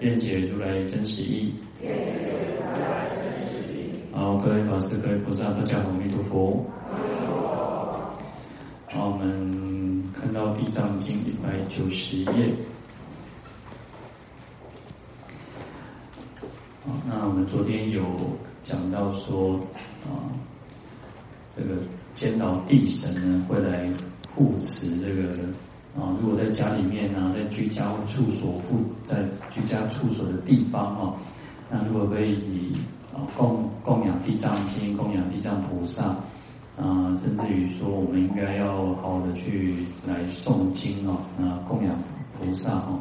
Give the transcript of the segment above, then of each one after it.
愿解如来真实义。好，各位法师、各位菩萨，大家好，阿弥陀佛。好，我们看到《地藏经》一百九十页。好，那我们昨天有讲到说，啊，这个监牢地神呢会来护持这个啊，如果在家里面啊，在居家处所附，在居家处所的地方啊，那如果可以以啊供供养地藏经、供养地藏菩萨啊，甚至于说我们应该要好好的去来诵经啊，啊供养菩萨哈，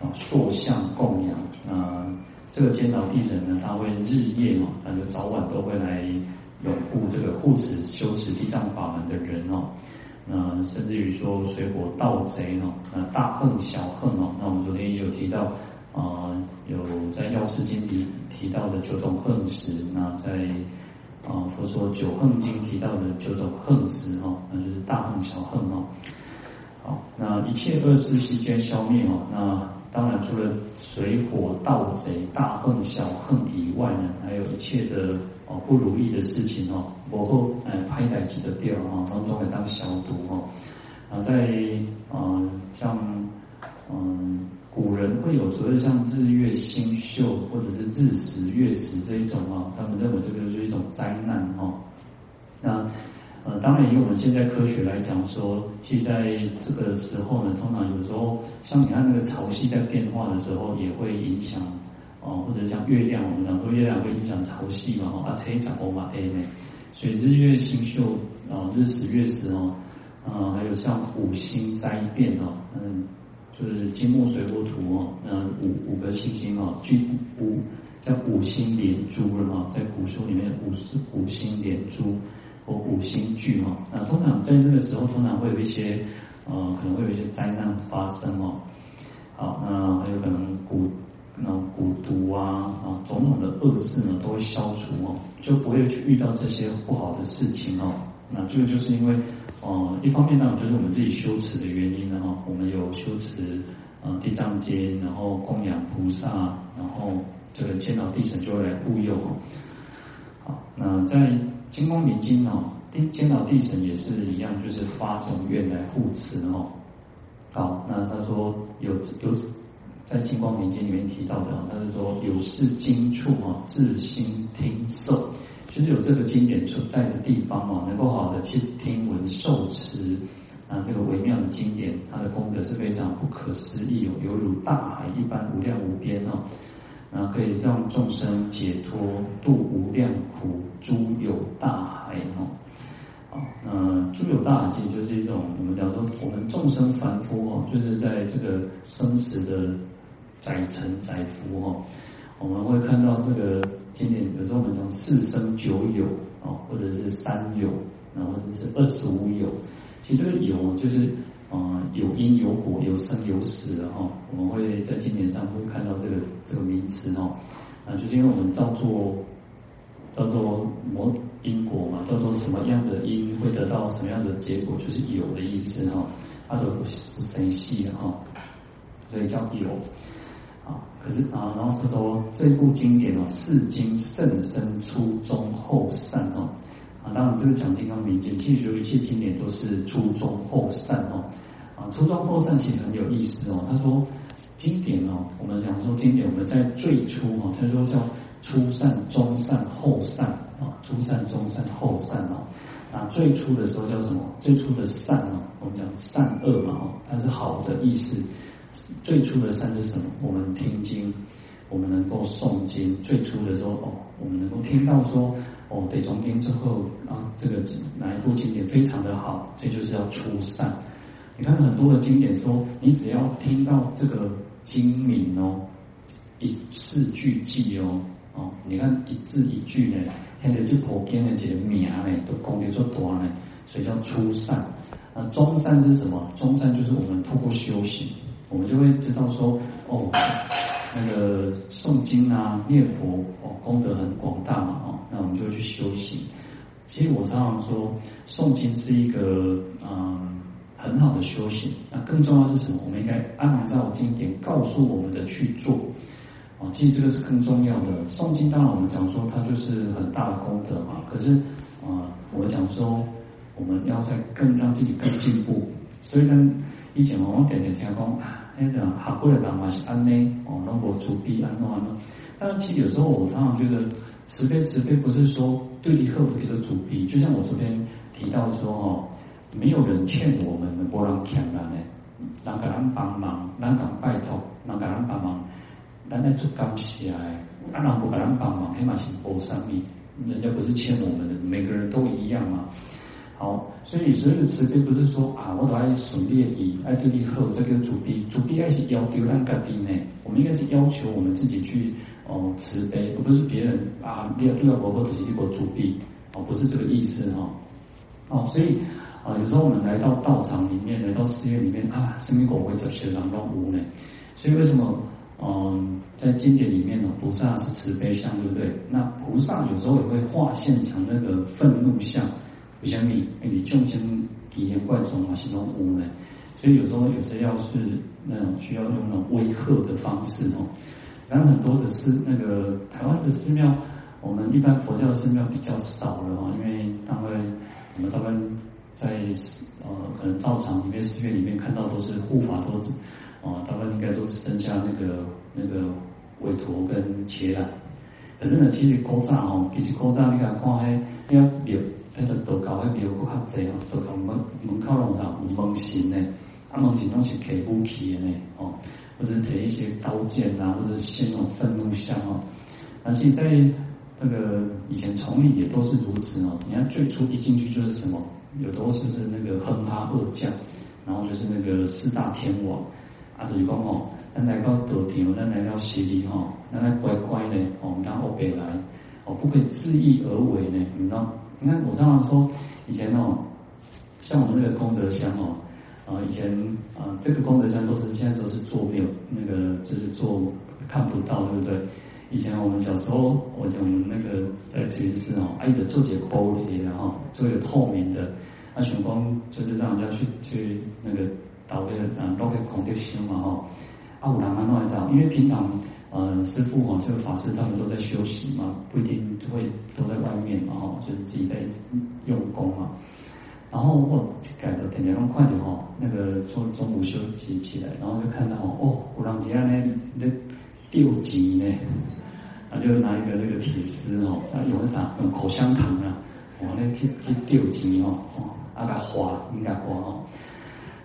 啊塑像供养啊。这个监牢地神呢，他会日夜哦，那就早晚都会来拥护这个护持修持地藏法门的人哦。那甚至于说水火盗贼哦，呃大恨小恨哦，那我们昨天也有提到啊、呃，有在药师经里提到的九种恨时，那在啊佛说九横经提到的九种恨时哦，那就是大恨小恨哦。好，那一切恶事悉皆消灭哦，那。当然，除了水火盗贼、大恨小恨以外呢，还有一切的哦不如意的事情哦，我后哎拍歹几的掉啊，当中来当消毒哦。啊，在啊像嗯古人会有所谓像日月星宿或者是日食月食这一种啊，他们认为这个就是一种灾难哦。那。呃，当然以我们现在科学来讲说，其实在这个时候呢，通常有时候像你看那个潮汐在变化的时候，也会影响哦，或者像月亮，我们讲说月亮会影响潮汐嘛，啊，车长欧马 A 呢，所以日月星宿啊，日食月食哦，啊，还有像五星灾变哦，嗯，就是金木水火土哦，嗯，五五个星星哦，聚五叫五星连珠了嘛，在古书里面五是五星连珠。或五星聚哈，那通常在这个时候，通常会有一些呃，可能会有一些灾难发生哦。好，那还有可能蛊那种蛊毒啊啊，种种的恶事呢都会消除哦，就不会去遇到这些不好的事情哦。那这个就是因为呃，一方面呢，就是我们自己修持的原因呢哈，我们有修持呃地藏经，然后供养菩萨，然后这个见到地神就会来护佑哦。好，那在。金光明经哦，地监牢地神也是一样，就是发这种愿来护持哦。好，那他说有有在金光明经里面提到的，他是说有是经处哦，自心听受，就是有这个经典所在的地方哦，能够好好的去听闻受持啊，这个微妙的经典，它的功德是非常不可思议哦，犹如大海一般无量无边哦。啊，可以让众生解脱度无量苦，诸有大海哦。啊，那诸有大海其实就是一种我们讲说，我们众生凡夫哦，就是在这个生死的载沉载浮哦，我们会看到这个经典，比如说我们讲四生九有哦，或者是三有，然后或者是二十五有，其实这个有就是。啊、有因有果，有生有死的哈。我们会在经典上会看到这个这个名词哈。啊，就是因为我们造作叫做魔因果嘛，叫做什么样的因会得到什么样的结果，就是有的意思哈。它都不不生细的哈，所以叫有。啊，可是啊，然后是说这部经典哦，四经甚深初中后善哦。啊，当然这个讲金刚明经，其实一切经典都是初中后善哦。啊，初中后善其实很有意思哦。他说经典哦，我们讲说经典，我们在最初哦，他说叫初善、中善、后善啊，初善、中善、后善哦。啊，最初的时候叫什么？最初的善哦，我们讲善恶嘛哦，它是好的意思。最初的善是什么？我们听经，我们能够诵经。最初的时候哦，我们能够听到说。哦，得中经之后啊，这个哪一部经典非常的好，这就是要初善。你看很多的经典说，你只要听到这个经名哦，一字俱记哦哦，你看一字一句呢，现在这普经的这个名呢，都讲得出多呢，所以叫初善。那中善是什么？中善就是我们透过修行，我们就会知道说，哦，那个诵经啊、念佛哦，功德很广大嘛，哦，那我们就会去修行。其实我常常说，诵经是一个嗯很好的修行。那更重要是什么？我们应该按照经典告诉我们的去做。啊，其实这个是更重要的。诵经当然我们讲说它就是很大的功德嘛，可是啊，我们讲说。我们要再更让自己更进步，所以呢，以前我们点点听讲，那个学过的人嘛是安内哦，能够主逼安诺安诺。但是其实有时候我常常觉得，慈悲慈悲不是说对你客户的主逼，就像我昨天提到说哦，没有人欠我们的，不让欠人的，人给人帮忙，人敢拜托，人给人帮忙，人来做感谢哎，啊人不给人帮忙，起码是无啥咪，人家不是欠我们的，每个人都一样嘛。好，所以所有的慈悲不是说啊，我都爱顺利以爱对你好，这个主逼主逼爱是要求咱家己呢。我们应该是要求我们自己去哦慈悲，而不是别人啊，你要对我婆婆就是一个主逼哦，不是这个意思哈。哦，所以啊，有时候我们来到道场里面，来到寺院里面啊，生命果会这些当中无呢。所以为什么嗯，在经典里面呢，菩萨是慈悲相，对不对？那菩萨有时候也会化现成那个愤怒相。不像你，你众生体验观众嘛，是那种无呢，所以有时候有时候要是那种需要用那种威吓的方式哦。然后很多的寺，那个台湾的寺庙，我们一般佛教寺庙比较少了哦，因为大概我们大概在呃可能道场里面、寺院里面看到都是护法都是哦，大概应该都是剩下那个那个韦陀跟伽蓝。可是呢，其实古早哦，其实古早你看看迄要庙。那个道教那边有个较济哦，道教门门口弄啥有门神呢？啊门神拢是提武器的呢，哦，或者提一些刀剑啊，或者现那种愤怒像哦。而且在那个以前崇礼也都是如此哦。你看最初一进去就是什么？有都是是那个哼哈二将，然后就是那个四大天王啊，就是讲哦，咱来到道场，咱来到寺里哈，咱来乖乖的哦，然后北来哦，不可以恣意而为呢，你知道？你看，我常常说，以前哦，像我们那个功德箱哦，啊，以前啊，这个功德箱都是现在都是做没有那个，就是做看不到，对不对？以前我们小时候，我讲那个在慈云寺哦，还有做些玻璃的哈，做一个透明的，啊，玄光就是让人家去去那个导那个啊，都可以孔德修嘛哈，啊，我拿蛮多来找，因为平常。呃，师傅哦，这个法师他们都在休息嘛，不一定就会都在外面嘛，哈，就是自己在用功嘛。然后我改的天天用快点哈，那个中中午休息起来，然后就看到哦，古朗吉安呢那吊机呢，他，就拿一个那个铁丝哦，啊，有啥用口香糖啊，哦，那去去吊机哦，哦，啊个花应该花哦。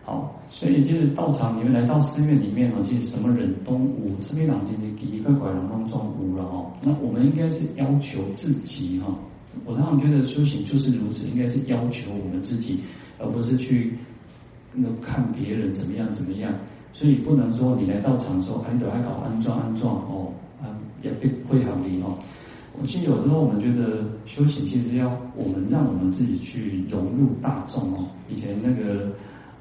好，所以就是道场，你们来到寺院里面哦，其实什么人都无，这边两斤的一个拐杖当中无了哦。那我们应该是要求自己哈，我常常觉得修行就是如此，应该是要求我们自己，而不是去那看别人怎么样怎么样。所以不能说你来到场说，哎，你都爱搞安装安装哦，也不会好离哦。我其实有时候我们觉得修行其实要我们让我们自己去融入大众哦。以前那个。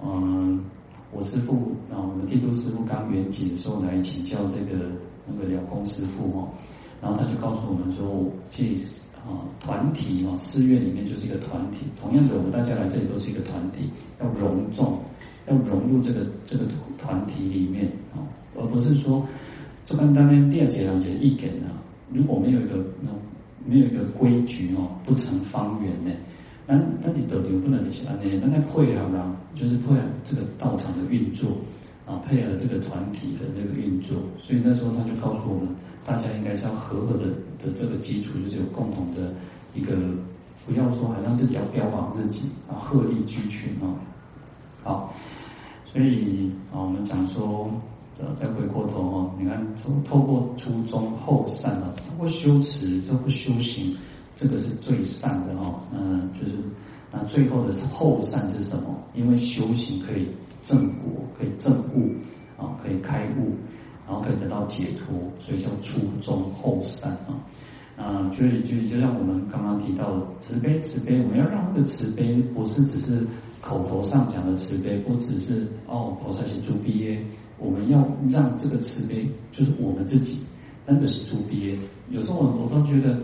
嗯，我师父啊，我们帝都师父刚圆寂的时候来请教这个那个了空师父哦，然后他就告诉我们说，其实啊团体哦，寺院里面就是一个团体，同样的我们大家来这里都是一个团体，要融众，要融入这个这个团体里面啊，而不是说就跟当年第二节两节一点的，如果没有一个那没有一个规矩哦，不成方圆呢。那那你得流不能这些啊？那那配合啦，就是配合这个道场的运作啊，配合这个团体的这个运作。所以那时候他就告诉我们，大家应该是要和合的的这个基础，就是有共同的一个，不要说好像自己要标榜自己啊，鹤立鸡群啊。好，所以啊，我们讲说，呃，再回过头哦，你看从透过初中后善啊，透过修持，透过修行。这个是最善的哦，嗯，就是那最后的是后善是什么？因为修行可以正果，可以正悟，啊，可以开悟，然后可以得到解脱，所以叫初中后善啊。啊，所以就就像我们刚刚提到的慈悲，慈悲，我们要让这个慈悲不是只是口头上讲的慈悲，不只是哦，菩萨是诸比耶，我们要让这个慈悲就是我们自己，真的是诸比耶。有时候我我都觉得，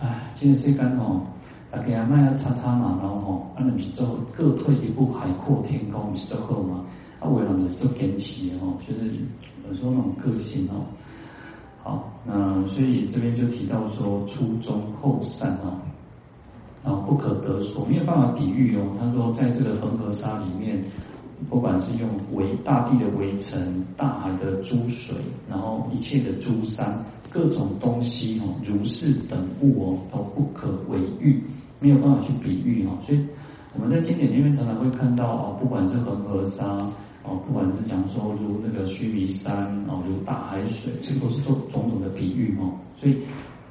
哎，今天谁敢哦，大家卖要叉叉嘛，然后吼，啊，你是做各退一步，海阔天空，是做好吗？啊，为了你做坚持哦，就是有时候那种个性哦。好，那所以这边就提到说初中后善啊，啊不可得说，没有办法比喻哦。他说，在这个恒河沙里面，不管是用围大地的围城、大海的诸水，然后一切的诸山、各种东西哦，如是等物哦，都不可为喻，没有办法去比喻哦。所以我们在经典里面常常会看到哦，不管是恒河沙。哦，不管是讲说如那个须弥山哦，如大海水，这个都是做种种的比喻哦。所以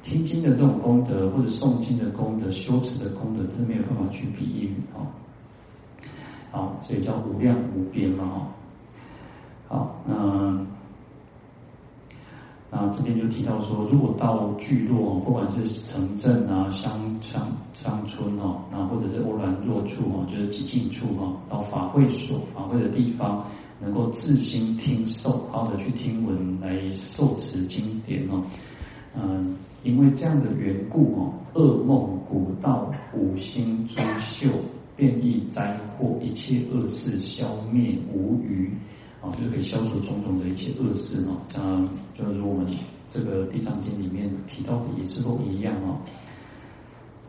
听经的这种功德，或者诵经的功德、修持的功德，是没有办法去比喻好，所以叫无量无边嘛哈。好，那那这边就提到说，如果到聚落，不管是城镇啊、乡乡乡村哦，那或者是欧兰若处哦，就是寂静处哦，到法会所、法会的地方，能够自心听受，好的去听闻来受持经典哦。嗯，因为这样的缘故哦，恶梦、古道、五星、诸宿、变异灾祸，一切恶事消灭无余。啊，就可以消除种种的一切恶事哦。像就是我们这个《地藏经》里面提到的也是都一样哦。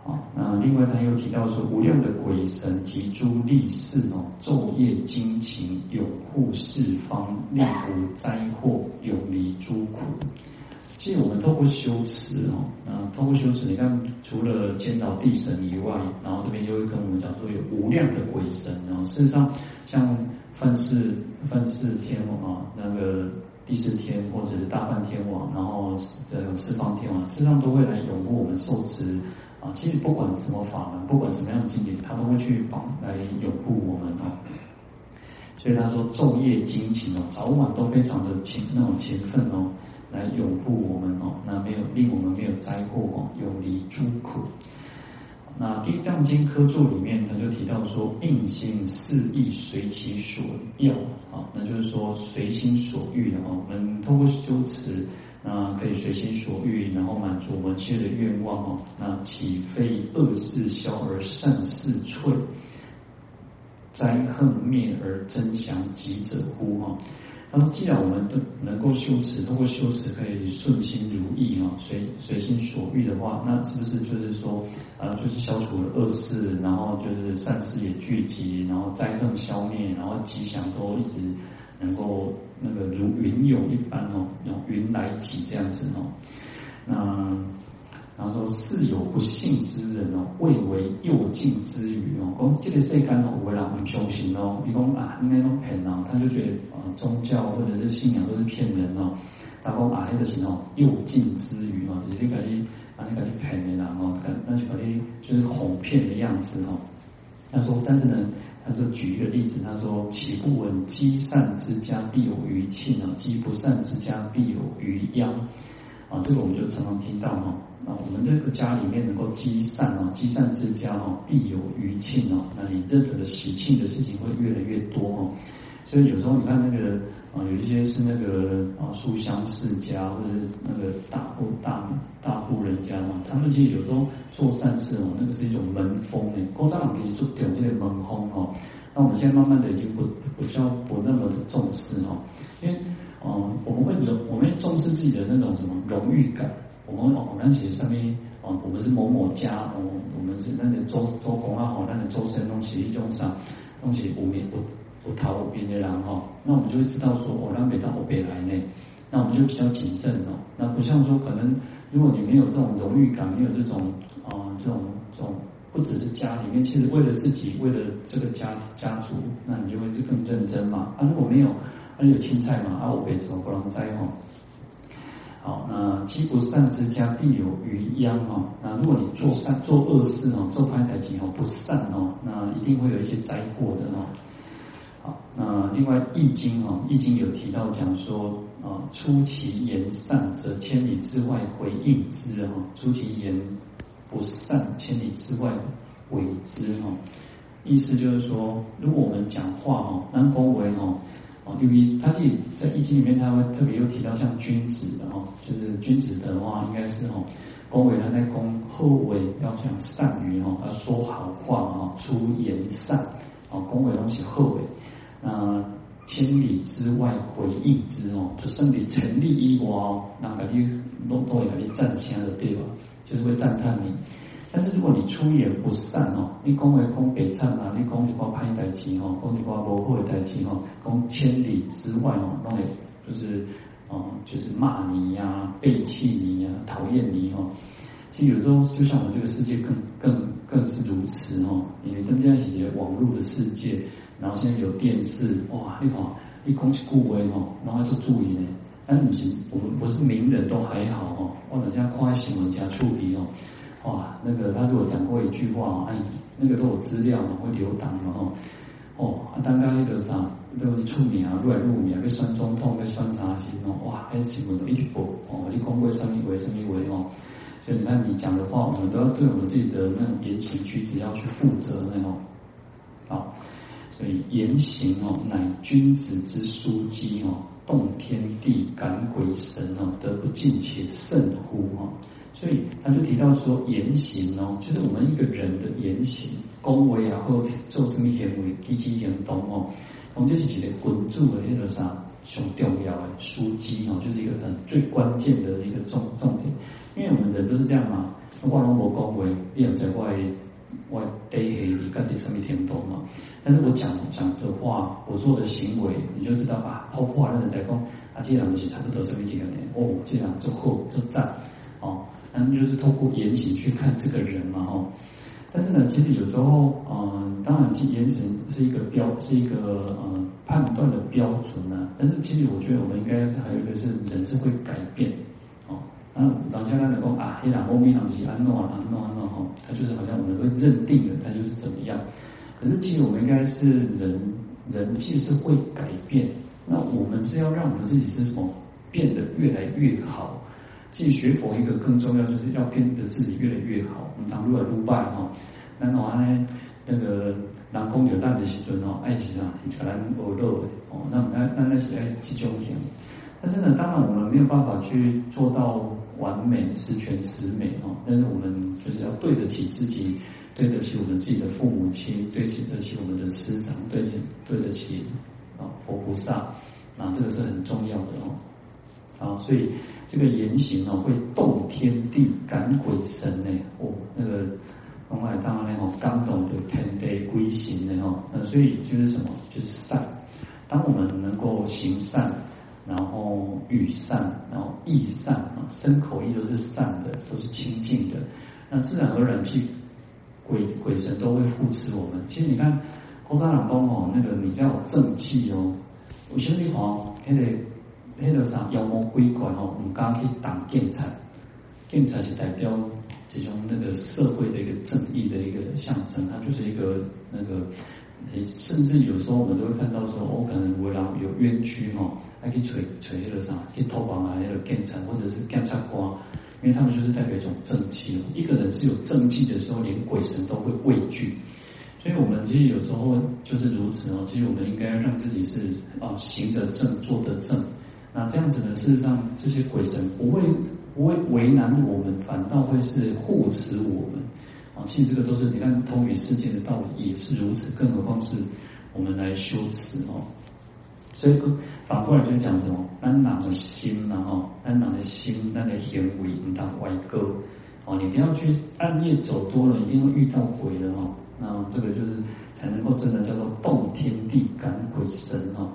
好，那另外他又提到说，无量的鬼神及诸力士哦，昼夜精勤拥护四方，令无灾祸，永离诸苦。其实我们透过修持哦，啊，透过修持，你看除了见到地神以外，然后这边就会跟我们讲说有无量的鬼神哦。事实上，像梵世梵世天王啊，那个第四天或者是大梵天王，然后呃四方天王，事实上都会来拥护我们受持啊。其实不管什么法门，不管什么样的经典，他都会去帮来拥护我们啊。所以他说昼夜精勤哦，早晚都非常的勤那种勤奋哦，来拥护我们哦，那没有令我们没有灾祸哦，永离诸苦。那《地藏经》科注里面，他就提到说，应心四意，随其所要啊，那就是说随心所欲的哦。我们通过修持，那可以随心所欲，然后满足我们一切的愿望哦。那岂非恶事消而善事脆，灾恨灭而增祥吉者乎？哈。那么，既然我们都能够修持，通过修持可以顺心如意啊，随随心所欲的话，那是不是就是说，啊，就是消除了恶事，然后就是善事也聚集，然后灾恨消灭，然后吉祥都一直能够那个如云涌一般哦，那云来集这样子哦，那。然后说，似有不信之人哦，未为诱境之语哦。讲这个世间哦，有的人不相信哦，你讲啊，应该都骗哦，他就觉得啊，宗教或者是信仰都是骗人哦。他讲啊，那个是哦，诱境之语哦，就是你把你啊，你把你骗的人哦，那就把你就是哄骗的样子哦。他说，但是呢，他就举一个例子，他说，岂不闻积善之家必有余庆啊，积不善之家必有余殃啊。这个我们就常常听到哈。啊我们这个家里面能够积善哦，积善之家哦，必有余庆哦。那你任何的喜庆的事情会越来越多哦。所以有时候你看那个啊，有一些是那个啊书香世家或者那个大户大大户人家嘛，他们其实有时候做善事哦，那个是一种门风诶。高丈可以做掉这个门风哦。那我们现在慢慢的已经不不需要不那么的重视哦，因为嗯，我们会重我们重视自己的那种什么荣誉感。我们哦，那些上面哦，我们是某某家哦，我们是那个做做工啊，哦，那个做生东西一种啥东西，我们不不逃边的人哈，那我们就会知道说，我让别到我别来呢，那我们就比较谨慎哦。那不像说，可能如果你没有这种荣誉感，没有这种啊、这种这种，不只是家里面，其实为了自己，为了这个家家族，那你就会更认真嘛。啊，如果没有，啊有青菜嘛，啊我别做不能栽哈。好，那积不善之家必有余殃哦。那如果你做善做恶事哦，做坏事情哦，不善哦，那一定会有一些灾祸的哦。好，那另外《易经》哦，《易经》有提到讲说啊，出其言善则千里之外回应之哈，出其言不善，千里之外毁之哈。意思就是说，如果我们讲话哦，那恭维哦，哦，因为他自己在易经里面，他会特别又提到像君子的哦，就是君子的话，应该是哦，恭维他在恭贺维要讲善于哦，要说好话哦，出言善哦，恭维东西贺维，那千里之外回应之哦，就胜你成立以外哦，那感觉都都会感觉赞声的对吧？就是会赞叹你。但是如果你出言不善哦，你讲为讲北灿啊，你讲一挂歹代志哦，讲一挂无好的代志哦，讲千里之外哦，那就是哦，就是骂你呀、背弃你呀、讨厌你哦。其实有时候就像我们这个世界更更更是如此哦，因为更加一些网络的世界，然后现在有电视哇，你看你讲起故威哦，然后就注意呢。但是不是我们不是名人都还好哦，或者像夸新闻加处理哦。哇，那个他如果讲过一句话，哎，那个都有资料嘛，会留档嘛，哦，哦，啊，刚刚那个啥，那个出名啊，入来入名啊，被酸中痛，被酸啥心哦，哇，还是新闻都一直播，哦，你讲过什么为什么为哦，所以那你讲的话，我们都要对我们自己的那种言行举止要去负责那种，好，所以言行哦，乃君子之枢机哦，动天地，感鬼神哦，得不尽且甚乎哦。所以他就提到说，言行哦，就是我们一个人的言行，恭维啊，或做什么行为，积极行动哦，我们这是一个滚住的那个啥，很重要的枢机哦，就是一个很最关键的一个重重点。因为我们人都是这样嘛，我拢无恭维，你也在外外底下你干点什么行动嘛？但是我讲讲的话，我做的行为，你就知道啊，包括那人在讲啊，这样东西差不多什么几个年哦，这样做好做赞哦。嗯，就是透过言行去看这个人嘛，哈。但是呢，其实有时候，嗯，当然，言行是一个标，是一个嗯判断的标准呢。但是，其实我觉得我们应该还有一个是人是会改变，哦。那当下他能够啊，黑狼欧米朗吉安诺啊，安诺安诺哈，他就是好像我们会认定的，他就是怎么样。可是，其实我们应该是人，人其实是会改变。那我们是要让我们自己是什么变得越来越好。其实学佛一个更重要，就是要变得自己越来越好。我们当如来如拜哈，然后呢，那个南宫有大的时尊哦，爱情啊，你才能欧乐哦。那那那那是爱集中型。但是呢，当然我们没有办法去做到完美十全十美哦。但是我们就是要对得起自己，对得起我们自己的父母亲，对得起我们的师长，对起对得起啊佛菩萨啊，这个是很重要的哦。啊，所以这个言行哦，会动天地、感鬼神呢。哦，那个从来当然哦，刚懂得天地鬼神的哦。那所以就是什么？就是善。当我们能够行善，然后语善，然后意善啊，身口意都是善的，都是清净的，那自然而然去鬼鬼神都会护持我们。其实你看，古早人讲哦，那个你叫正气哦，有些地方还得。那个啥妖魔鬼怪哦，唔敢去当警察，警察是代表这种那个社会的一个正义的一个象征，它就是一个那个，甚至有时候我们都会看到说，哦，可能为了有冤屈哦，还可以锤锤那个啥，去偷绑啊那个警察或者是检察官，因为他们就是代表一种正气。一个人是有正气的时候，连鬼神都会畏惧。所以我们其实有时候就是如此哦，其实我们应该让自己是啊行得正，坐得正。那这样子呢？事实上，这些鬼神不会不会为难我们，反倒会是护持我们。啊，其实这个都是你看通于世间的道理也是如此，更何况是我们来修持哦。所以反过来就讲什么？安哪的心呐？哈，安哪的心，那的行为应当歪歌。哦，你不要去暗夜走多了，一定会遇到鬼的哦。那这个就是才能够真的叫做动天地、感鬼神哈。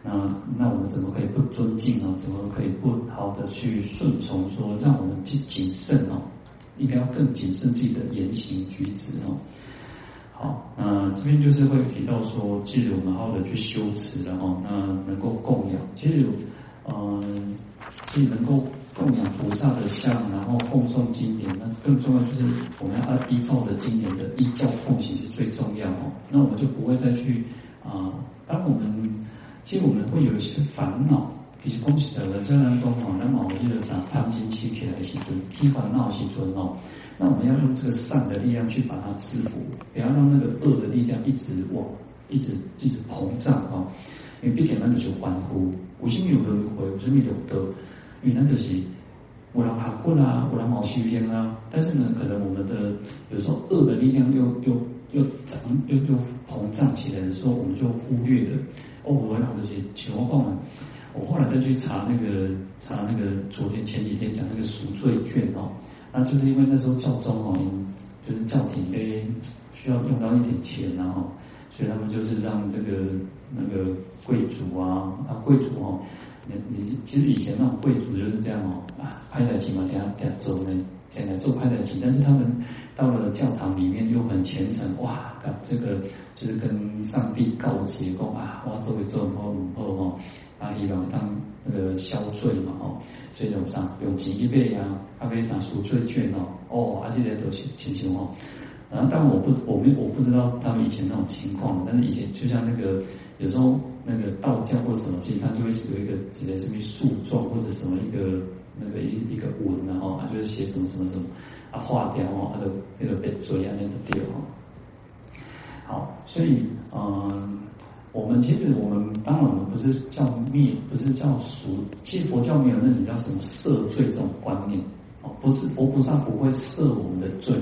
那那我们怎么可以不尊敬呢？怎么可以不好的去顺从？说让我们去谨慎哦，应该要更谨慎自己的言行举止哦。好，那这边就是会提到说，既然我们好的去修持了哦，那能够供养，其实嗯，既能够供养菩萨的像，然后奉诵经典，那更重要就是我们要依照的经典的依教奉行是最重要哦。那我们就不会再去啊、当我们。其实我们会有一些烦恼，其实讲实在的，虽然说哦，那么我记得啥贪心起起来的时阵，起烦恼时阵哦，那我们要用这个善的力量去把它制服，不要让那个恶的力量一直往，一直一直膨胀哦。因为毕竟那个就欢呼，为什么有轮回？为什么有得？因为那就是我让他过啦，我让毛西边啦。但是呢，可能我们的有时候恶的力量又又又长又又膨胀起来的时候，我们就忽略了哦，我让这些情况呢。我后来再去查那个查那个昨天前几天讲那个赎罪券哦，那就是因为那时候教宗哦，就是教廷诶需要用到一点钱然后，所以他们就是让这个那个贵族啊啊贵族哦，你你其实以前那种贵族就是这样哦啊拍台机嘛，等下等下走呢，现在做拍台机，但是他们到了教堂里面又虔诚哇，这个就是跟上帝告诫过啊，我做一做好唔好哦。啊，希望当那个消罪嘛，哦，所以有上用几亿倍啊，啊，可以上赎罪券哦，哦，啊，这些都是请求哦。然后但我不，我没我不知道他们以前那种情况，但是以前就像那个有时候那个道教或者什么，其实他就会有一个写的什么诉状或者什么一个那个一一个文然后啊，就是写什么什么什么啊，化掉哦，他的那个被罪啊那个掉哦。好，所以嗯。我们其实，我们当然我们不是叫灭，不是叫赎。其实佛教没有那种叫什么赦罪这种观念哦，不是佛菩萨不会赦我们的罪，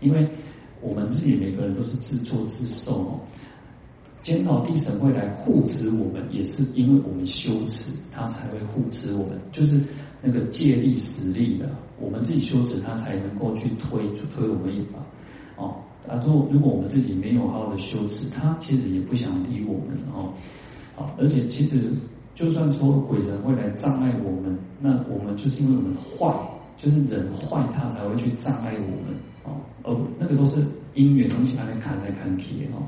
因为我们自己每个人都是自作自受哦。监牢地神会来护持我们，也是因为我们修持，他才会护持我们，就是那个借力使力的，我们自己修持，他才能够去推，去推我们一把哦。啊，如果如果我们自己没有好好的修持，他其实也不想理我们哦。好，而且其实就算说鬼神会来障碍我们，那我们就是因为我们坏，就是人坏，他才会去障碍我们哦。而那个都是因缘东西，还来看来看去哦。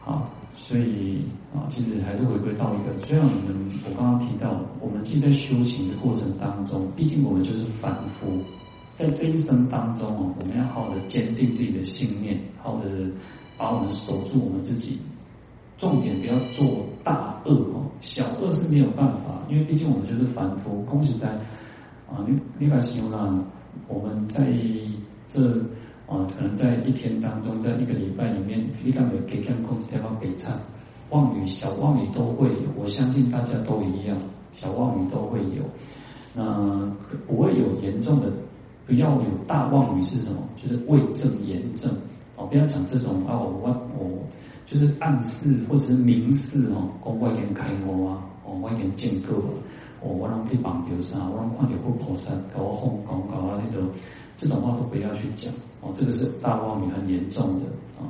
好，所以啊，其实还是回归到一个，虽然我们我刚刚提到，我们既在修行的过程当中，毕竟我们就是凡夫。在这一生当中哦，我们要好好的坚定自己的信念，好的把我们守住我们自己。重点不要做大恶哦，小恶是没有办法，因为毕竟我们就是凡夫。恭喜在啊，你你把形容呢？我们在这啊，可能在一天当中，在一个礼拜里面，你敢有给看控制天方北唱妄语、小妄语都会有。我相信大家都一样，小妄语都会有。那不会有严重的。不要有大妄语是什么？就是为正言正哦，不要讲这种啊，我我就是暗示或者是明示哦，讲外边开悟啊，哦外边见过啊，哦我让去绑丢啥，我让看到不菩萨搞我哄搞搞啊那种，这种话都不要去讲哦，这个是大妄语很严重的啊。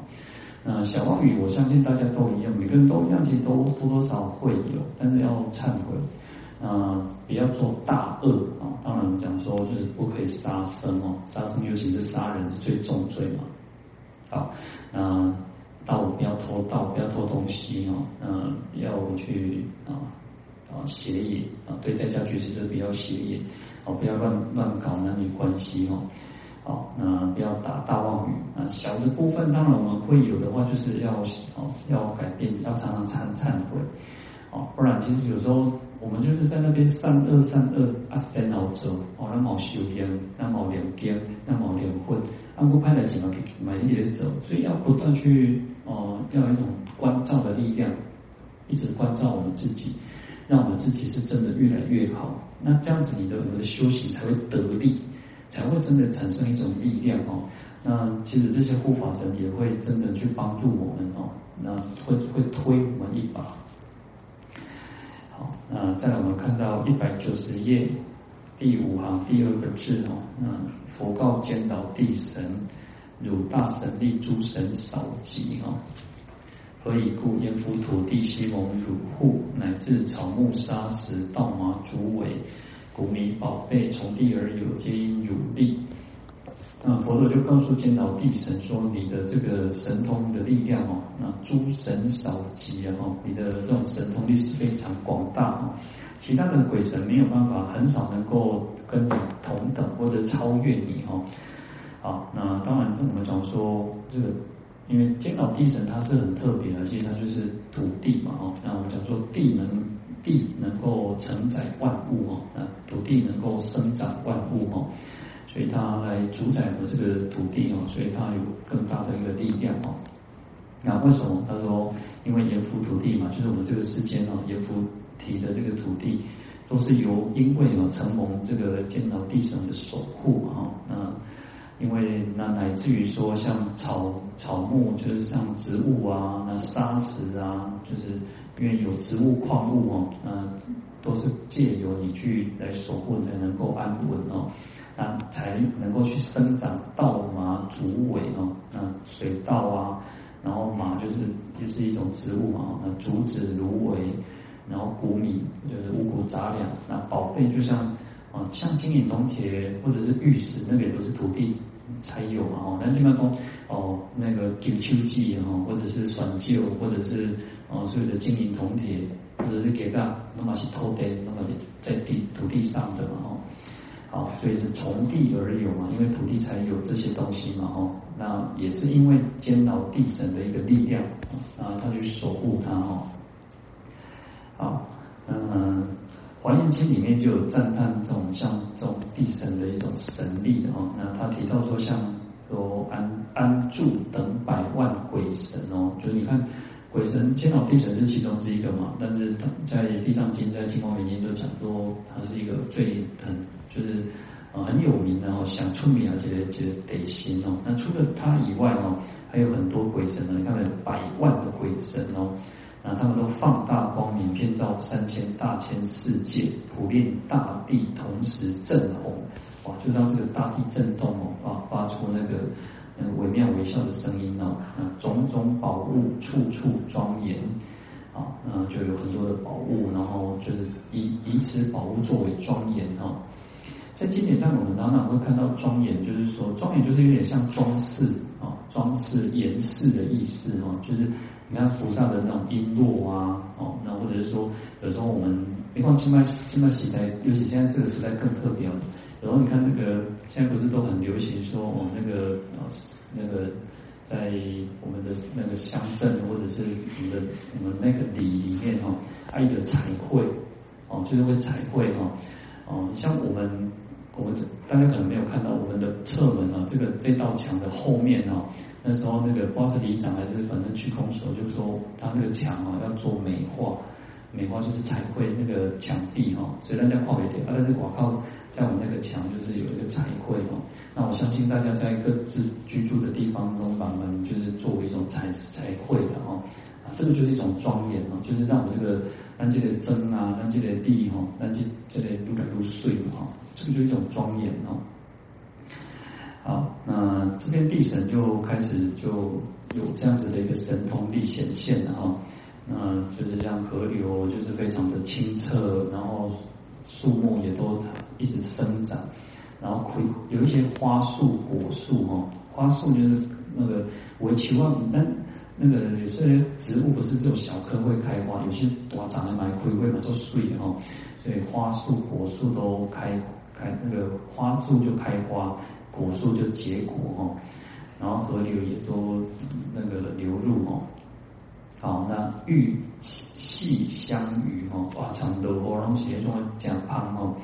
那小妄语，我相信大家都一样，每个人都一样，其实都多多少会有，但是要忏悔。啊，不要做大恶啊！当然，我们讲说就是不可以杀生哦，杀生尤其是杀人是最重罪嘛。好，那盗不要偷盗，不要偷东西哦。嗯，要去啊啊邪淫啊，对在家居士就比较邪淫哦，不要乱乱搞男女关系哦。好，那不要打大妄语啊。小的部分当然我们会有的话，就是要哦要改变，要常常忏忏悔哦，不然其实有时候。我们就是在那边善恶善恶啊，在脑走哦，那冇修养，那冇两边，那冇两混，按过拍的几毛给买一点走，所以要不断去哦，要有一种关照的力量，一直关照我们自己，让我们自己是真的越来越好。那这样子，你的我们的修行才会得力，才会真的产生一种力量哦。那其实这些护法神也会真的去帮助我们哦，那会会推我们一把。好那再来，我们看到一百九十页第五行第二个字哦，那佛告监牢地神：汝大神力，诸神少及哦。何以故？阎浮土地西蒙汝护，乃至草木沙石稻麻竹苇，谷米宝贝从地而有，皆因汝力。那佛陀就告诉监牢地神说：“你的这个神通的力量哦，那诸神少及啊，你的这种神通力是非常广大啊，其他的鬼神没有办法，很少能够跟你同等或者超越你哦。好，那当然我们讲说这个，因为监牢地神他是很特别的，其实他就是土地嘛，哦，那我们讲说地能地能够承载万物哦，那土地能够生长万物哦，所以它来主宰我们这个土地哦，所以它有更大的一个力量哦。那为什么？他说，因为阎浮土地嘛，就是我们这个世间哦，阎浮提的这个土地，都是由因为哦承蒙这个坚牢地神的守护啊，那。因为那乃至于说像草草木，就是像植物啊，那沙石啊，就是因为有植物矿物哦，嗯都是借由你去来守护才能够安稳哦，那才能够去生长稻麻竹苇哦，那水稻啊，然后麻就是就是一种植物嘛，那竹子芦苇，然后谷米就是五谷杂粮，那宝贝就像啊像金银铜铁或者是玉石，那个也都是土地。才有嘛哦，但基本上哦，那个给秋季哈，或者是选旧，或者是哦所有的金银铜铁，或者是给到那么是偷的，那么在地土地上的嘛哦，好，所以是从地而有嘛，因为土地才有这些东西嘛哦，那也是因为监牢地神的一个力量啊，他去守护它哦，好，嗯。《华严经》里面就有赞叹这种像这种地神的一种神力的哦，那他提到说像说安安住等百万鬼神哦，就是你看鬼神坚牢地神是其中之一个嘛，但是他在《地藏经》在《金光明经》都讲说他是一个最很就是呃很有名的哦，想出名而且且得行哦。那除了他以外哦，还有很多鬼神呢，你看有百万的鬼神哦。那他们都放大光明，遍照三千大千世界，普遍大地同时震轰，哇！就让这个大地震动哦，啊，发出那个嗯惟妙惟肖的声音哦。啊，种种宝物处处庄严，啊，那就有很多的宝物，然后就是以以此宝物作为庄严哦。在经典上，我们常常会看到庄严，就是说庄严就是有点像装饰啊，装饰严饰的意思哦，就是。你看菩萨的那种璎珞啊，哦，那或者是说，有时候我们，你看清迈清迈时代，尤其现在这个时代更特别。然后你看那个，现在不是都很流行说，哦，那个，那个，在我们的那个乡镇或者是我们的我们那个里里面哈，爱的彩绘，哦，就是会彩绘哈，哦，像我们。我们大家可能没有看到我们的侧门啊，这个这道墙的后面啊，那时候那个不知道是里长还是反正区空手，就是说他那个墙啊要做美化，美化就是彩绘那个墙壁哈，所以大家画一点，但是广告在我们那个墙就是有一个彩绘哦。那我相信大家在各自居住的地方中，把门就是作为一种彩彩绘的哈，啊，这个就是一种庄严哦，就是让我们这个让这个针啊，让这个地哈，让这这里越来越碎哈。这个就是一种庄严哦。好，那这边地神就开始就有这样子的一个神通力显现了哈。那就是像河流，就是非常的清澈，然后树木也都一直生长，然后葵有一些花树、果树哈。花树就是那个我期望但那个有些植物不是这种小棵会开花，有些哇长得蛮魁梧嘛，做穗哈。所以花树、果树都开开。那个花树就开花，果树就结果哦，然后河流也都那个流入哦。好，那玉细香雨哦，哇，长得火龙血中讲胖哦。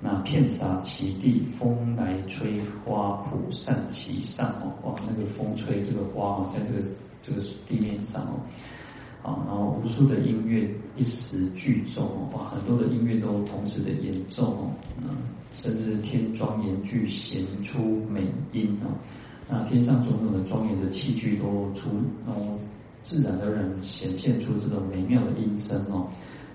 那片洒其地，风来吹花圃散其上哦，哇，那个风吹这个花哦，在这个这个地面上哦。好，然后无数的音乐一时俱奏，哇，很多的音乐都同时的演奏哦，嗯，甚至天庄严具显出美音哦，那天上种种的庄严的器具都出，然后自然而然显现出这种美妙的音声哦，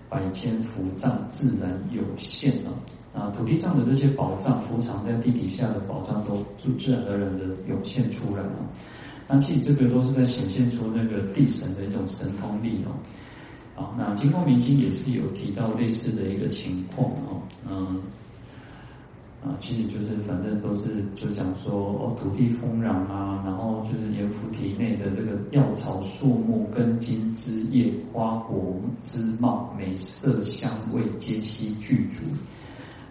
百千伏藏自然有现哦，啊，土地上的这些宝藏伏藏在地底下的宝藏都就自然而然的涌现出来了。那其实这个都是在显现出那个地神的一种神通力哦。好，那《金光明经》也是有提到类似的一个情况哦。嗯，啊，其实就是反正都是就讲说哦，土地丰壤啊，然后就是阎浮体内的这个药草树木根茎枝叶花果枝茂美色香味皆悉具足。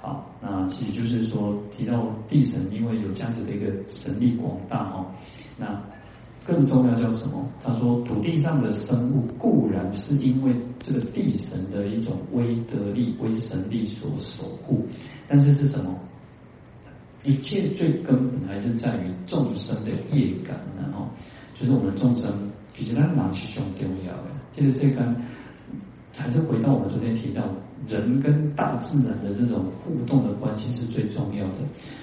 好，那其实就是说提到地神，因为有这样子的一个神力广大哦，那。更重要叫什么？他说，土地上的生物固然是因为这个地神的一种威德力、威神力所守护，但是是什么？一切最根本还是在于众生的业感，然后就是我们众生，其实他哪是最重要的？就是这个，还是回到我们昨天提到，人跟大自然的这种互动的关系是最重要的。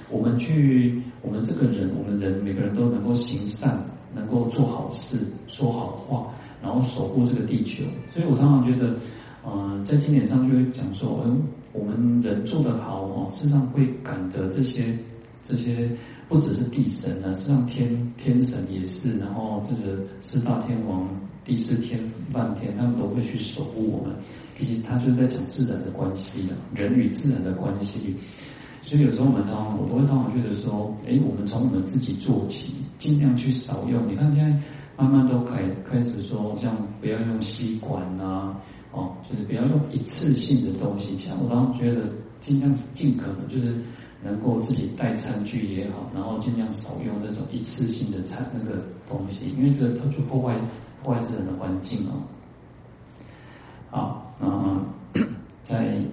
我们去，我们这个人，我们人每个人都能够行善。能够做好事、说好话，然后守护这个地球。所以我常常觉得，嗯、在经典上就会讲说，嗯，我们人做得好哦，事实上会感得这些这些不只是地神啊，事实上天天神也是，然后这个四大天王、第四天半天，他们都会去守护我们。其实他就是在讲自然的关系啊，人与自然的关系。所以有时候我们常常，我都会常常觉得说，哎，我们从我们自己做起。尽量去少用。你看现在慢慢都开开始说，像不要用吸管呐，哦，就是不要用一次性的东西。像我当时觉得，尽量尽可能就是能够自己带餐具也好，然后尽量少用那种一次性的餐那个东西，因为这它就破坏破坏自然的环境哦。好，嗯，在。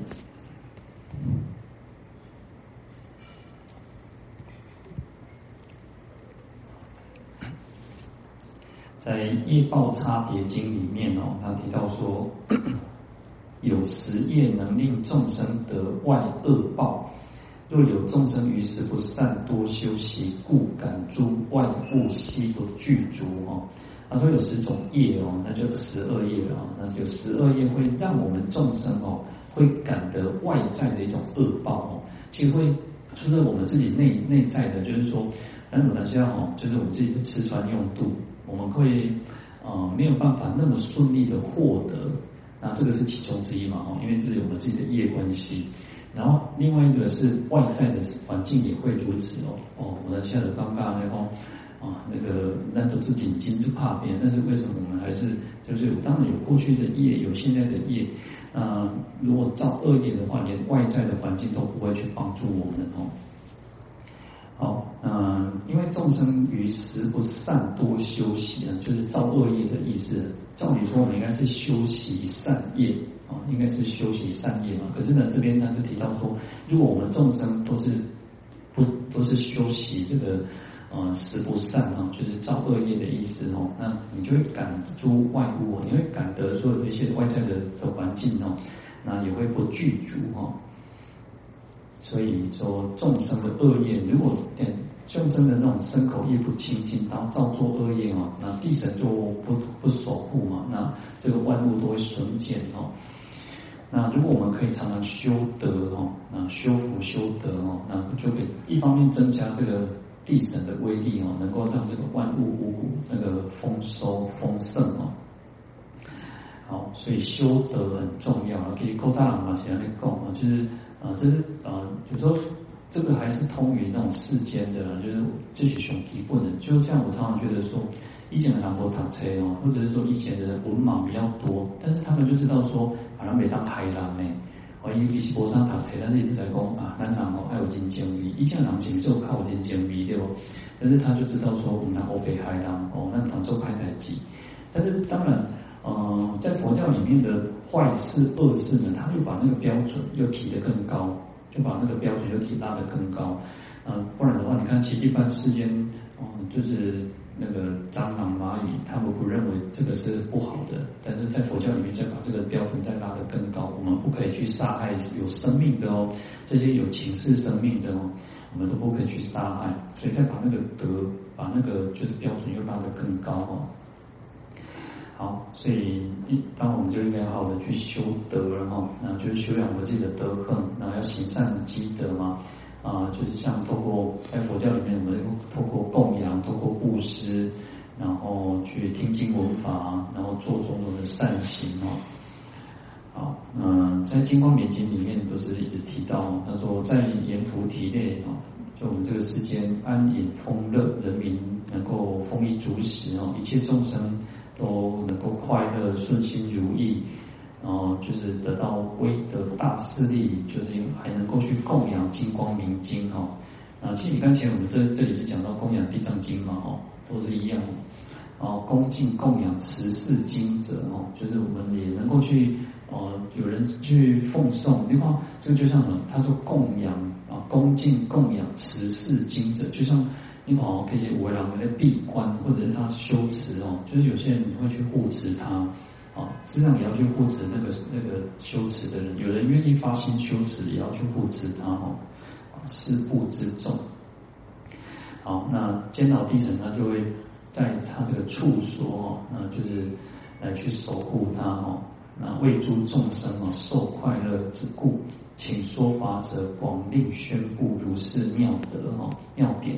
在《业报差别经》里面哦，他提到说，有十业能令众生得外恶报。若有众生于世不善多修习，故感诸外物悉不具足哦。他说有十种业哦，那就十二业了啊。那有十二业会让我们众生哦，会感得外在的一种恶报哦。其实会就是我们自己内内在的，就是说，那我们现在哦，就是我们自己的吃穿用度。我们会，呃，没有办法那么顺利的获得，那这个是其中之一嘛，哦，因为这是我们自己的业关系。然后另外一个是外在的环境也会如此哦，哦，我的现在的尴尬那种，啊，那个那都是紧紧就怕变，但是为什么我们还是就是当然有过去的业，有现在的业，啊，如果造恶业的话，连外在的环境都不会去帮助我们哦。因为众生于时不善多修习啊，就是造恶业的意思。照理说，我们应该是修习善业啊，应该是修习善业嘛。可是呢，这边他就提到说，如果我们众生都是不都是修习这个，呃，时不善啊，就是造恶业的意思哦，那你就会感诸外物，你会感得说有一些外在的的环境哦，那也会不具足哦。所以说，众生的恶业，如果点众生的那种身口业不清净，然后造作恶业嘛，那地神就不不守护嘛，那这个万物都会损减哦。那如果我们可以常常修德哦，那修福修德哦，那就可以一方面增加这个地神的威力哦，能够让这个万物五谷那个丰收丰盛哦。好，所以修德很重要啊。可以够大了嘛？现在够啊，就是。啊，这是啊，有时候这个还是通于那种世间的，就是这些兄弟不能，就像我常常觉得说，以前的人都读册哦，或者是说以前的人文盲比较多，但是他们就知道说，好像没当海人呢，我尤其是无啥读册，但是一直在讲啊，咱人哦爱有真精明，以前的人其实就靠真精明对不？但是他就知道说，我们欧北海人哦，那当做开台机，但是当然。嗯，在佛教里面的坏事恶事呢，他就把那个标准又提得更高，就把那个标准又提拉得更高。嗯，不然的话，你看，其实一般世间，嗯，就是那个蟑螂、蚂蚁，他们不认为这个是不好的，但是在佛教里面，再把这个标准再拉得更高，我们不可以去杀害有生命的哦，这些有情识生命的哦，我们都不可以去杀害，所以再把那个德，把那个就是标准又拉得更高哦。好，所以一当我们就应该好好的去修德然后，那就是修养我们自己的德行，然后要行善积德嘛，啊，就是像透过在佛教里面，我们透过供养，透过布施，然后去听经闻法，然后做种种的善行哦。好，嗯，在《金光明经》里面都是一直提到，他说在阎浮提内啊，就我们这个世间安隐丰乐，人民能够丰衣足食哦，一切众生。都能够快乐、顺心如意，然后就是得到威德大势力，就是还能够去供养金光明经哈。啊，其实你刚才我们这这里是讲到供养地藏经嘛哈，都是一样。哦，恭敬供养持世经者哈，就是我们也能够去哦，有人去奉送。你看这个就像什么？他说供养啊，恭敬供养持世经者，就像你看哦，这些为人的闭关或者是他修持哦，就是有些人会去护持他哦，实际上也要去护持那个那个修持的人。有人愿意发心修持，也要去护持他哦，施布之众。好，那监牢地神他就会。在他这个处所哦，那就是来去守护他哦，那为诸众生哦受快乐之故，请说法者广令宣布如是妙德哦妙典，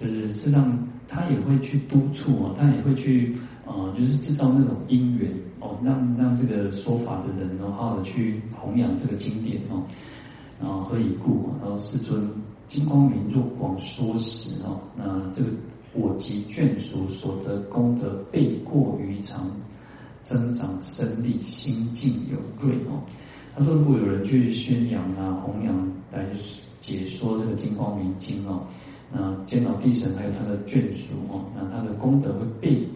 就是实际上他也会去督促哦，他也会去呃，就是制造那种因缘哦，让让这个说法的人好好的去弘扬这个经典哦，然后何以故？然后世尊金光明若广说时哦，那这个。我及眷属所得功德倍过于常，增长身力，心境有锐哦。他说，如果有人去宣扬啊、弘扬来解说这个《金光明经》哦，那坚牢地神还有他的眷属哦，那他的功德会倍，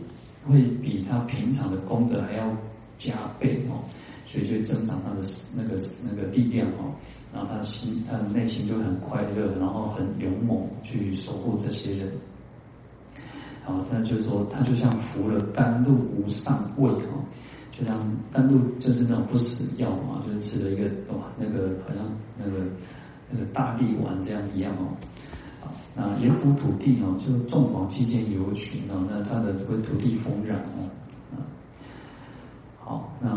会比他平常的功德还要加倍哦，所以就增长他的那个那个力量哦，然后他心，他的内心就很快乐，然后很勇猛去守护这些人。好，那就是说，他就像服了甘露无上味哦，就像甘露就是那种不死药嘛，就是吃了一个哇，那个好像那个那个大力丸这样一样哦。啊，那阎浮土地哦，就众广期间有群哦，那他的这个土地丰壤哦。好，那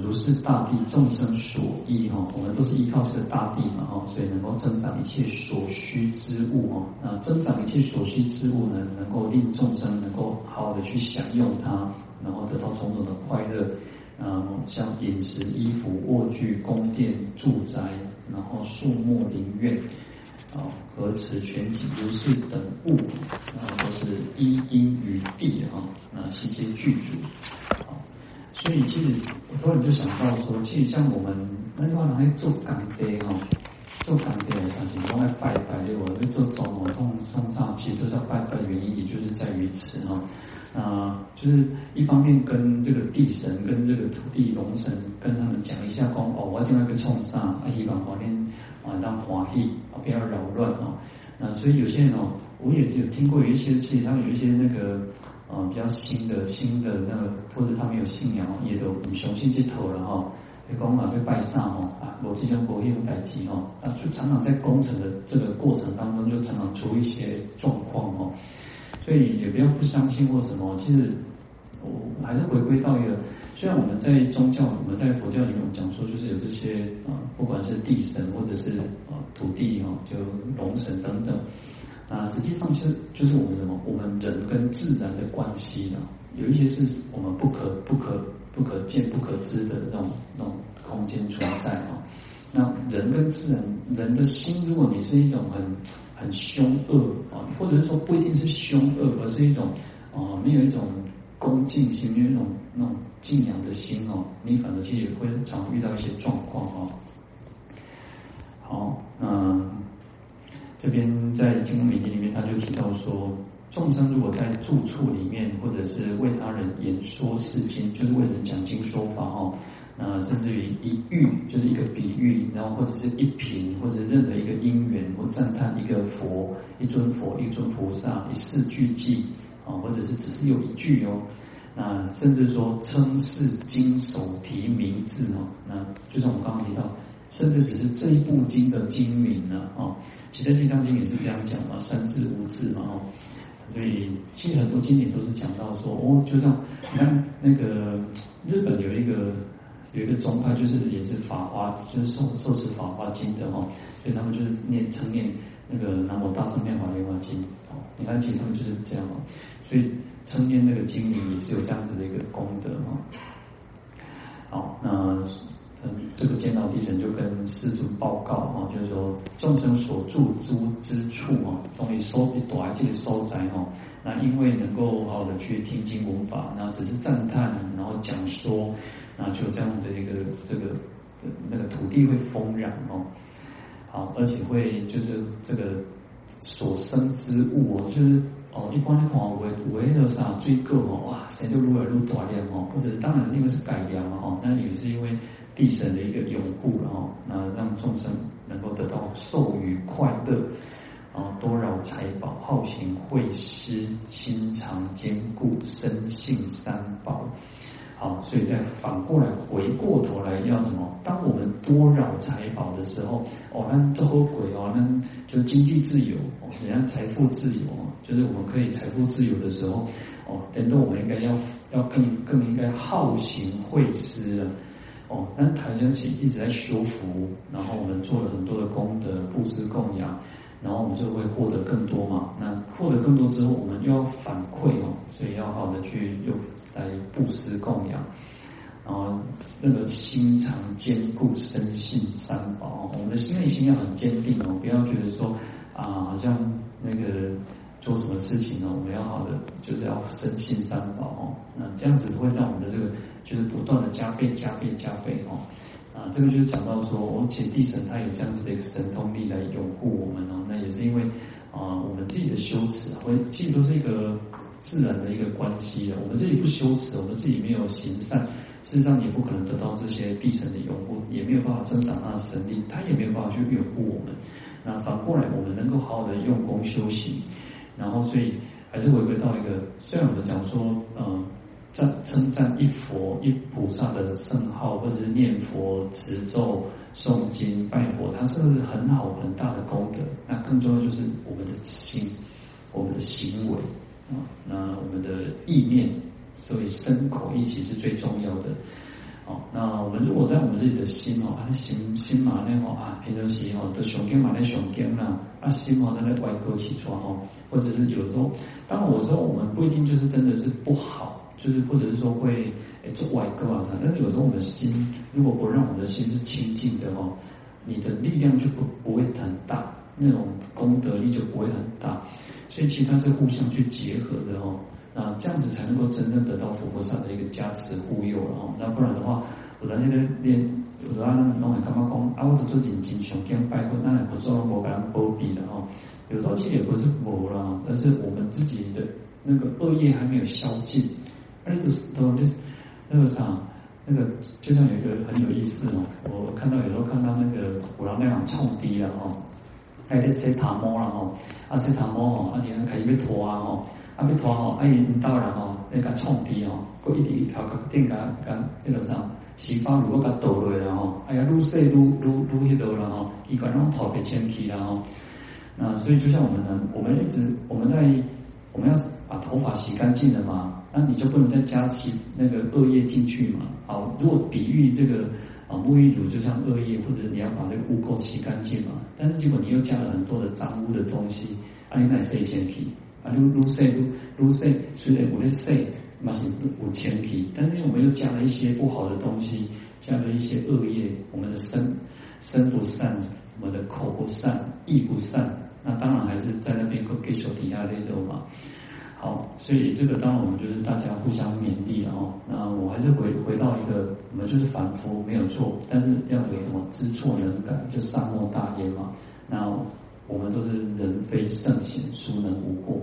如是大地众生所依哈，我们都是依靠这个大地嘛哈，所以能够增长一切所需之物哈。那增长一切所需之物呢，能够令众生能够好好的去享用它，然后得到种种的快乐。嗯，像饮食、衣服、卧具、宫殿、住宅，然后树木林苑，啊，河池泉井如是等物，然后都是依因于地啊，那悉皆具足。所以其实我突然就想到说，其实像我们那地方人爱做干爹哦，做干爹的事情，都爱拜拜对吧？就做总统送送上，其实都是要拜拜的原因，也就是在于此哈。啊，就是一方面跟这个地神、跟这个土地龙神跟他们讲一下，讲哦，我要这样去冲上，啊，希望后天啊，当滑稽，啊，不要扰乱哦。那所以有些人哦，我也有听过有一些，其实他们有一些那个。啊、比较新的新的那个，或者他们有信仰，也都雄心接头了哈。被公啊，被拜上哈啊，我即将国业用代机哈，啊，就常常在工程的这个过程当中，就常常出一些状况哈。所以也不要不相信或什么，其实我还是回归到一个，虽然我们在宗教，我们在佛教里面讲说，就是有这些啊，不管是地神或者是啊土地哈，就龙神等等。啊，实际上是就是我们什么？我们人跟自然的关系呢？有一些是我们不可、不可、不可见、不可知的那种那种空间存在啊。那人跟自然，人的心，如果你是一种很很凶恶啊，或者是说不一定是凶恶，而是一种啊，没有一种恭敬心，没有一种那种敬仰的心哦，你可能其实也会常遇到一些状况哦。好，嗯。这边在《金光明经》里面，他就提到说，众生如果在住处里面，或者是为他人演说世经，就是为人讲经说法哦，那甚至于一喻，就是一个比喻，然后或者是一品，或者任何一个因缘，或赞叹一个佛，一尊佛，一尊菩萨，一四句偈啊，或者是只是有一句哦，那甚至说称是经手提名字哦，那就像我刚刚提到。甚至只是这一部经的经名呢，啊，其他《金刚经》也是这样讲嘛，三字五字嘛，哦，所以其实很多经典都是讲到说，哦，就像你看那个日本有一个有一个宗派，就是也是法华，就是受受持法华经的哈，所以他们就是念称念那个南无大圣妙法莲华经，哦，你看其实他们就是这样哦，所以称念那个经名也是有这样子的一个功德哈，好，那嗯。这个坚牢地神就跟世尊报告啊，就是说众生所住之之处啊，终于收一朵这个收窄哈。那因为能够好好的去听经闻法，那只是赞叹，然后讲说，那就这样的一个这个那个土地会丰壤哦。啊，而且会就是这个所生之物哦，就是哦，一般的话，为为了啥最个哦，哇，谁就越来越大量哦，或者当然因为是改良嘛哈，那也是因为地神的一个拥护然后，那让众生能够得到受与快乐，啊，多扰财宝，好行惠施，心常坚固，生信三宝。啊，所以再反过来回过头来要什么？当我们多扰财宝的时候，哦，那这后鬼哦，那就经济自由哦，人家财富自由哦，就是我们可以财富自由的时候，哦，等到我们应该要要更更应该好行惠施了，哦，那台江起一直在修福，然后我们做了很多的功德布施供养，然后我们就会获得更多嘛。那获得更多之后，我们又要反馈哦，所以要好的去用。来布施供养，然后那个心常坚固，深信三宝。我们的心内心要很坚定哦，不要觉得说啊，好像那个做什么事情呢，我们要好的就是要深信三宝哦。那这样子会让我们的这个就是不断的加倍、加倍、加倍哦。啊，这个就是讲到说，我们前地神他有这样子的一个神通力来拥护我们哦。那也是因为啊，我们自己的修持，我们其实都是一个。自然的一个关系啊。我们自己不修持，我们自己没有行善，事实上也不可能得到这些地神的拥护，也没有办法增长他的神力，他也没有办法去拥护我们。那反过来，我们能够好好的用功修行，然后所以还是回归到一个，虽然我们讲说，嗯，赞称赞一佛一菩萨的圣号，或者是念佛持咒诵经拜佛，它是很好很大的功德。那更重要就是我们的心，我们的行为。啊，那我们的意念，所以身口意起是最重要的。哦，那我们如果在我们自己的心哦，啊心心嘛那哦啊，平常时哦，的胸经嘛那胸根呐，啊心嘛在那外勾起床哦，或者是有时候，当然我说我们不一定就是真的是不好，就是或者是说会诶做外勾啊啥，但是有时候我们的心如果不让我们的心是清净的哦，你的力量就不不会很大。那种功德力就不会很大，所以其他是互相去结合的哦。那这样子才能够真正得到佛菩萨的一个加持护佑了哦。那不然的话，我来那个练，我说啊，那弄来干嘛讲？啊，我做紧紧熊天拜过，当然不做了，我给他波比的哦。有时候其实也不是佛了，但是我们自己的那个恶业还没有消尽。而且都那那个啥，那个就像有一个很有意思哦。我看到有时候看到那个古人那样冲低了哦。还在洗头毛啦吼，啊洗头毛吼，啊然后开始要拖啊吼，啊要拖吼，啊伊引导人吼，那个创地吼，佮一直一条个电杆杆那个啥，洗发乳佮倒落来吼，哎呀愈洗愈愈愈迄落了吼，伊管拢头被牵起了吼，那所以就像我们呢，我们一直我们在我们要把头发洗干净了嘛，那你就不能再加其那个恶液进去嘛，好，如果比喻这个。沐浴乳就像恶业，或者你要把那个污垢洗干净嘛。但是结果你又加了很多的脏污的东西，啊，你那洗前皮，啊，撸撸洗撸撸洗，虽然我的洗嘛是五千皮，但是我们又加了一些不好的东西，加了一些恶业，我们的身身不善，我们的口不善，意不善，那当然还是在那边给给手底下那种嘛。好，所以这个当然我们就是大家互相勉励哦。那我还是回回到一个，我们就是凡夫没有错，但是要有什么知错能改，就善莫大焉嘛。那我们都是人非圣贤，孰能无过？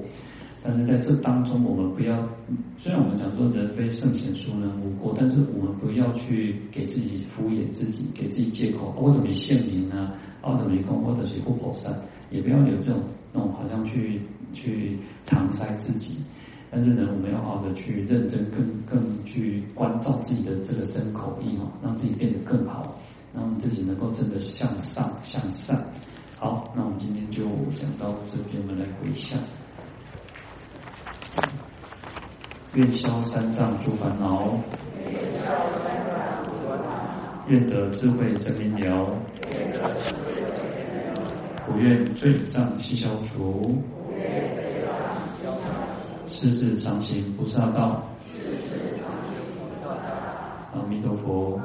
但是在这当中，我们不要，虽然我们讲说人非圣贤，孰能无过，但是我们不要去给自己敷衍自己，给自己借口，我怎么现名呢？我怎么空，或者是不妥善，也不要有这种那种好像去。去搪塞自己，但是呢，我们要好好的去认真更、更去关照自己的这个身口意哈，让自己变得更好，让自己能够真的向上向善。好，那我们今天就讲到这边，我们来回向。愿消三障诸烦恼，愿得智慧真明了，普愿罪障悉消除。世世常行菩萨道，阿弥陀佛。